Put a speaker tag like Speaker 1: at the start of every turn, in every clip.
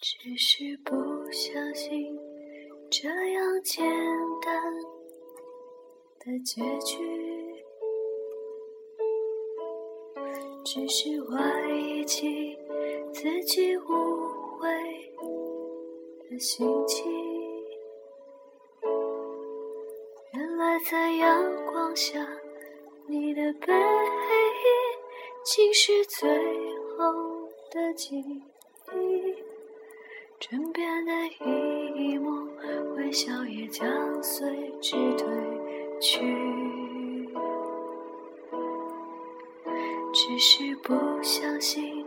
Speaker 1: 只是不相信这样简单的结局，只是怀疑起自己误会的心情。原来在阳光下，你的背影竟是最后的记忆。枕边的一抹微笑也将随之褪去，只是不相信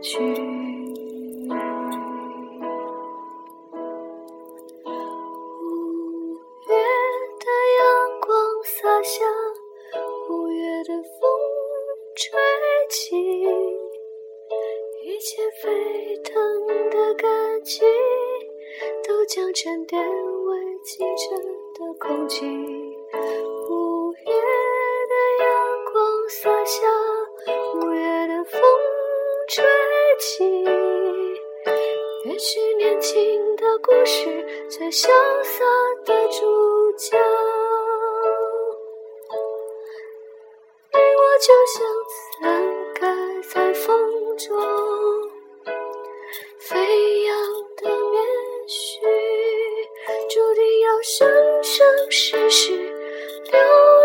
Speaker 1: 去。五月的阳光洒下，五月的风吹起。一切沸腾的感情，都将沉淀为清澈的空气。起。也许年轻的故事最潇洒的主角。你我就像散开在风中飞扬的棉絮注定要生生世世流